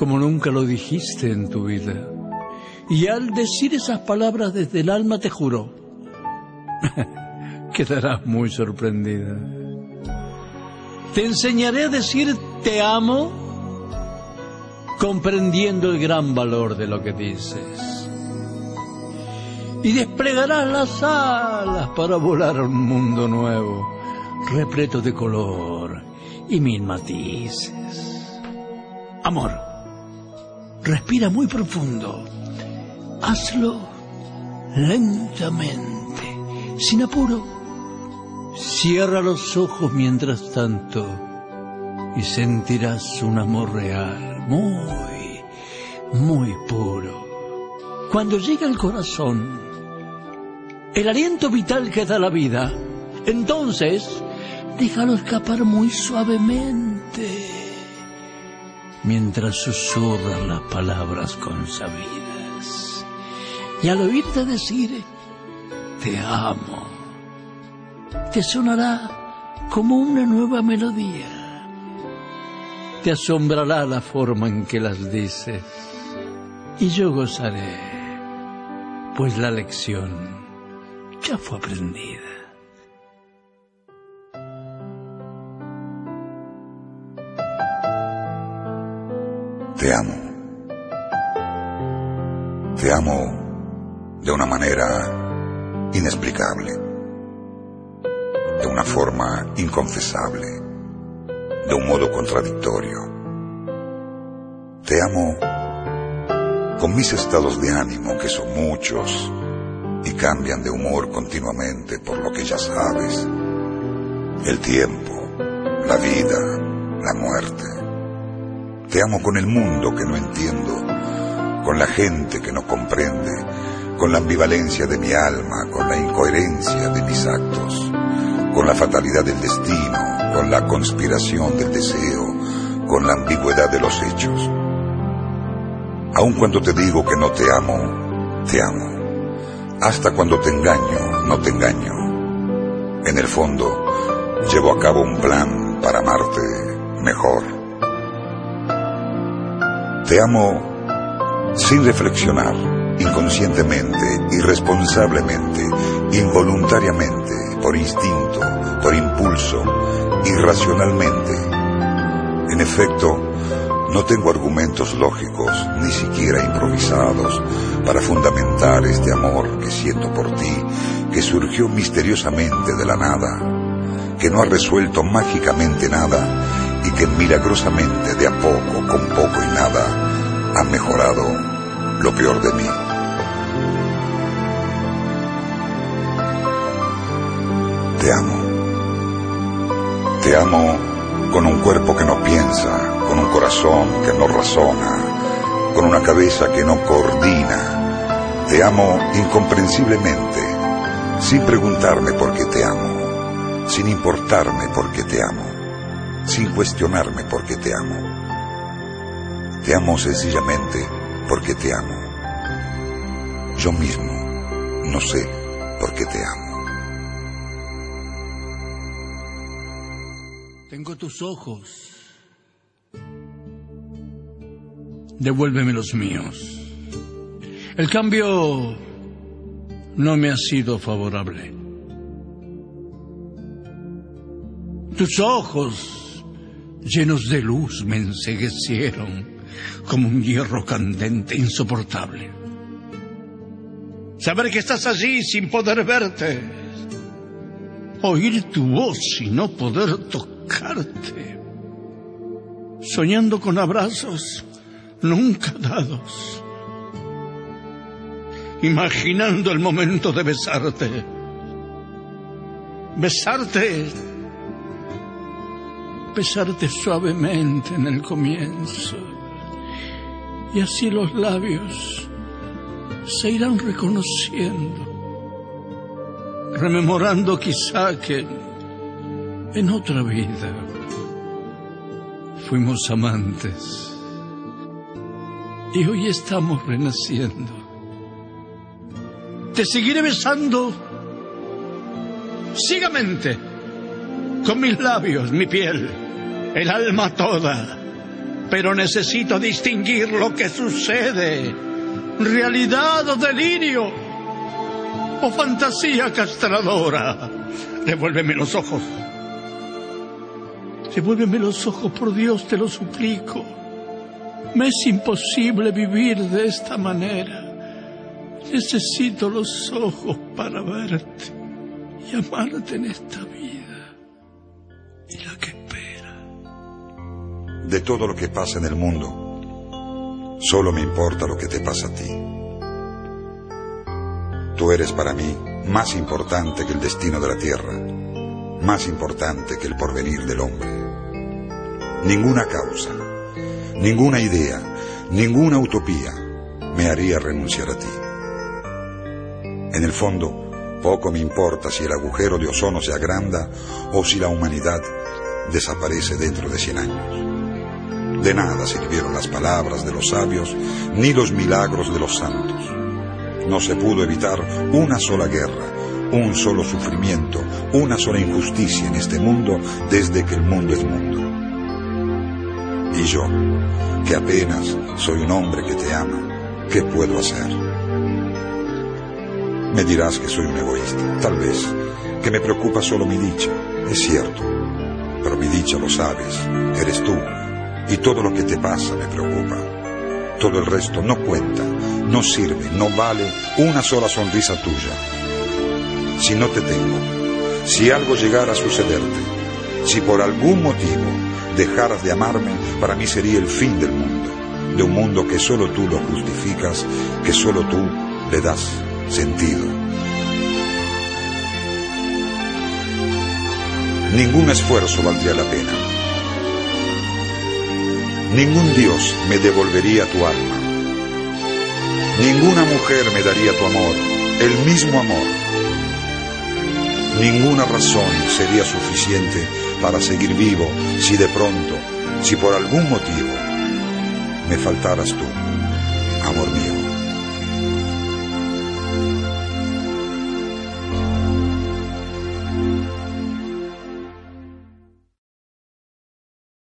como nunca lo dijiste en tu vida. Y al decir esas palabras desde el alma te juro, quedarás muy sorprendida. Te enseñaré a decir te amo comprendiendo el gran valor de lo que dices. Y desplegarás las alas para volar a un mundo nuevo, repleto de color y mil matices. Amor Respira muy profundo. Hazlo lentamente, sin apuro. Cierra los ojos mientras tanto y sentirás un amor real, muy, muy puro. Cuando llega el corazón, el aliento vital que da la vida, entonces déjalo escapar muy suavemente mientras susurran las palabras consabidas. Y al oírte decir, te amo, te sonará como una nueva melodía. Te asombrará la forma en que las dices. Y yo gozaré, pues la lección ya fue aprendida. Te amo. Te amo de una manera inexplicable, de una forma inconfesable, de un modo contradictorio. Te amo con mis estados de ánimo, que son muchos y cambian de humor continuamente por lo que ya sabes. El tiempo, la vida, la muerte te amo con el mundo que no entiendo, con la gente que no comprende, con la ambivalencia de mi alma, con la incoherencia de mis actos, con la fatalidad del destino, con la conspiración del deseo, con la ambigüedad de los hechos. Aun cuando te digo que no te amo, te amo. Hasta cuando te engaño, no te engaño. En el fondo, llevo a cabo un plan para amarte mejor te amo sin reflexionar, inconscientemente, irresponsablemente, involuntariamente, por instinto, por impulso, irracionalmente. En efecto, no tengo argumentos lógicos, ni siquiera improvisados, para fundamentar este amor que siento por ti, que surgió misteriosamente de la nada, que no ha resuelto mágicamente nada y que milagrosamente de a poco, con poco mejorado lo peor de mí. Te amo. Te amo con un cuerpo que no piensa, con un corazón que no razona, con una cabeza que no coordina. Te amo incomprensiblemente, sin preguntarme por qué te amo, sin importarme por qué te amo sin cuestionarme porque te amo. Te amo sencillamente porque te amo. Yo mismo no sé por qué te amo. Tengo tus ojos. Devuélveme los míos. El cambio no me ha sido favorable. Tus ojos llenos de luz, me enseguecieron como un hierro candente insoportable. Saber que estás allí sin poder verte, oír tu voz y no poder tocarte, soñando con abrazos nunca dados, imaginando el momento de besarte, besarte. Besarte suavemente en el comienzo Y así los labios se irán reconociendo, rememorando quizá que en otra vida fuimos amantes. y hoy estamos renaciendo. Te seguiré besando. Ciegamente, con mis labios, mi piel, el alma toda, pero necesito distinguir lo que sucede, realidad o delirio, o fantasía castradora. Devuélveme los ojos. Devuélveme los ojos, por Dios, te lo suplico. Me es imposible vivir de esta manera. Necesito los ojos para verte y amarte en esta De todo lo que pasa en el mundo, solo me importa lo que te pasa a ti. Tú eres para mí más importante que el destino de la tierra, más importante que el porvenir del hombre. Ninguna causa, ninguna idea, ninguna utopía me haría renunciar a ti. En el fondo, poco me importa si el agujero de ozono se agranda o si la humanidad desaparece dentro de cien años. De nada sirvieron las palabras de los sabios ni los milagros de los santos. No se pudo evitar una sola guerra, un solo sufrimiento, una sola injusticia en este mundo desde que el mundo es mundo. Y yo, que apenas soy un hombre que te ama, ¿qué puedo hacer? Me dirás que soy un egoísta, tal vez, que me preocupa solo mi dicha, es cierto, pero mi dicha lo sabes, eres tú, y todo lo que te pasa me preocupa. Todo el resto no cuenta, no sirve, no vale una sola sonrisa tuya. Si no te tengo, si algo llegara a sucederte, si por algún motivo dejaras de amarme, para mí sería el fin del mundo, de un mundo que solo tú lo justificas, que solo tú le das sentido. Ningún esfuerzo valdría la pena. Ningún Dios me devolvería tu alma. Ninguna mujer me daría tu amor, el mismo amor. Ninguna razón sería suficiente para seguir vivo si de pronto, si por algún motivo, me faltaras tú, amor mío.